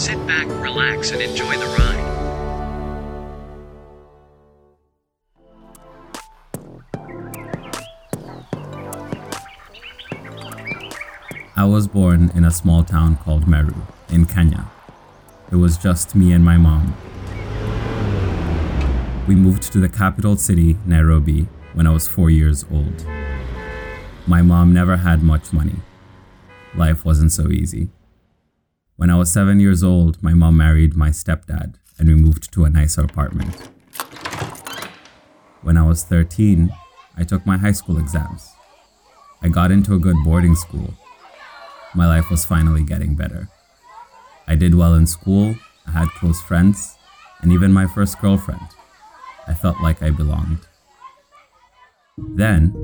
Sit back, relax and enjoy the ride. I was born in a small town called Meru in Kenya. It was just me and my mom. We moved to the capital city, Nairobi, when I was four years old. My mom never had much money. Life wasn't so easy. When I was seven years old, my mom married my stepdad and we moved to a nicer apartment. When I was 13, I took my high school exams. I got into a good boarding school. My life was finally getting better. I did well in school, I had close friends, and even my first girlfriend. I felt like I belonged. Then,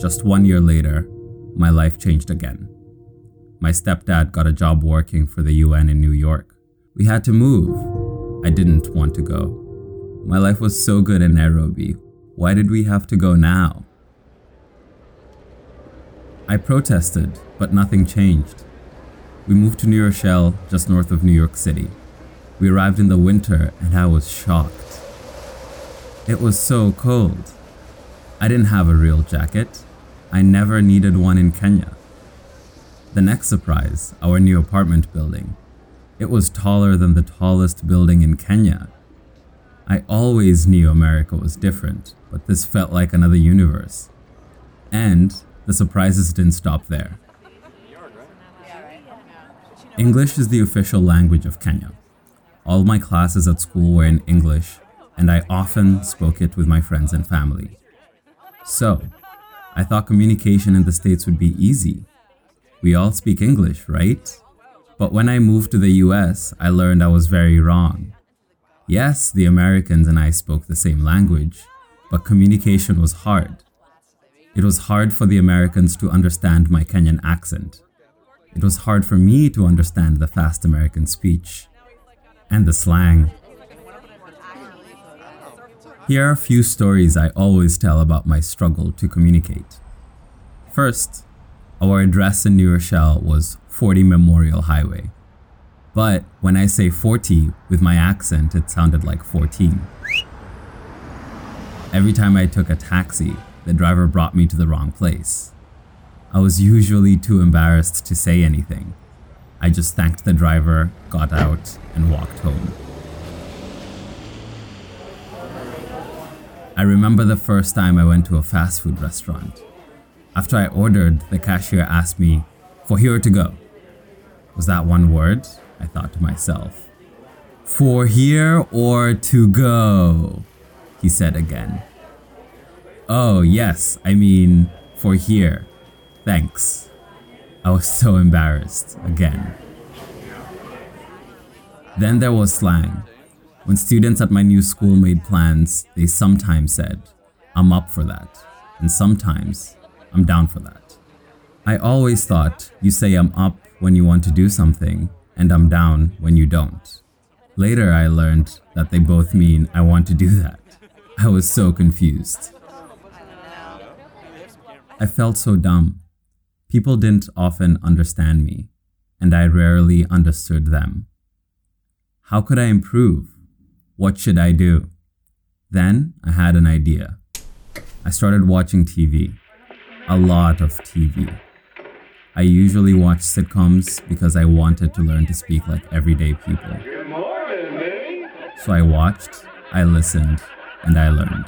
just one year later, my life changed again. My stepdad got a job working for the UN in New York. We had to move. I didn't want to go. My life was so good in Nairobi. Why did we have to go now? I protested, but nothing changed. We moved to New Rochelle, just north of New York City. We arrived in the winter and I was shocked. It was so cold. I didn't have a real jacket. I never needed one in Kenya. The next surprise, our new apartment building. It was taller than the tallest building in Kenya. I always knew America was different, but this felt like another universe. And the surprises didn't stop there. English is the official language of Kenya. All my classes at school were in English, and I often spoke it with my friends and family. So, I thought communication in the States would be easy. We all speak English, right? But when I moved to the US, I learned I was very wrong. Yes, the Americans and I spoke the same language, but communication was hard. It was hard for the Americans to understand my Kenyan accent. It was hard for me to understand the fast American speech and the slang. Here are a few stories I always tell about my struggle to communicate. First, our address in New Rochelle was 40 Memorial Highway. But when I say 40 with my accent, it sounded like 14. Every time I took a taxi, the driver brought me to the wrong place. I was usually too embarrassed to say anything. I just thanked the driver, got out, and walked home. I remember the first time I went to a fast food restaurant. After I ordered, the cashier asked me, For here to go. Was that one word? I thought to myself. For here or to go? He said again. Oh, yes, I mean, for here. Thanks. I was so embarrassed again. Then there was slang. When students at my new school made plans, they sometimes said, I'm up for that, and sometimes, I'm down for that. I always thought you say I'm up when you want to do something, and I'm down when you don't. Later, I learned that they both mean I want to do that. I was so confused. I felt so dumb. People didn't often understand me, and I rarely understood them. How could I improve? What should I do? Then I had an idea. I started watching TV. A lot of TV. I usually watch sitcoms because I wanted to learn to speak like everyday people. So I watched, I listened, and I learned.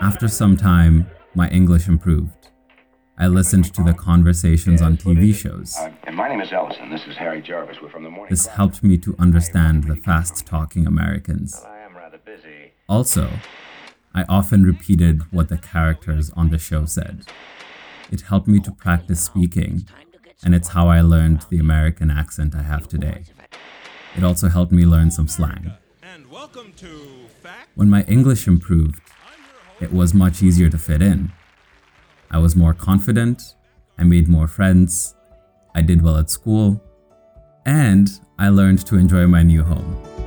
After some time, my English improved. I listened to the conversations on TV shows. Uh, and my name is Ellison. This is Harry Jarvis. We're from the morning. This helped me to understand the fast talking Americans. I am rather busy. Also, I often repeated what the characters on the show said. It helped me to practice speaking, and it's how I learned the American accent I have today. It also helped me learn some slang. And welcome to When my English improved, it was much easier to fit in. I was more confident, I made more friends, I did well at school, and I learned to enjoy my new home.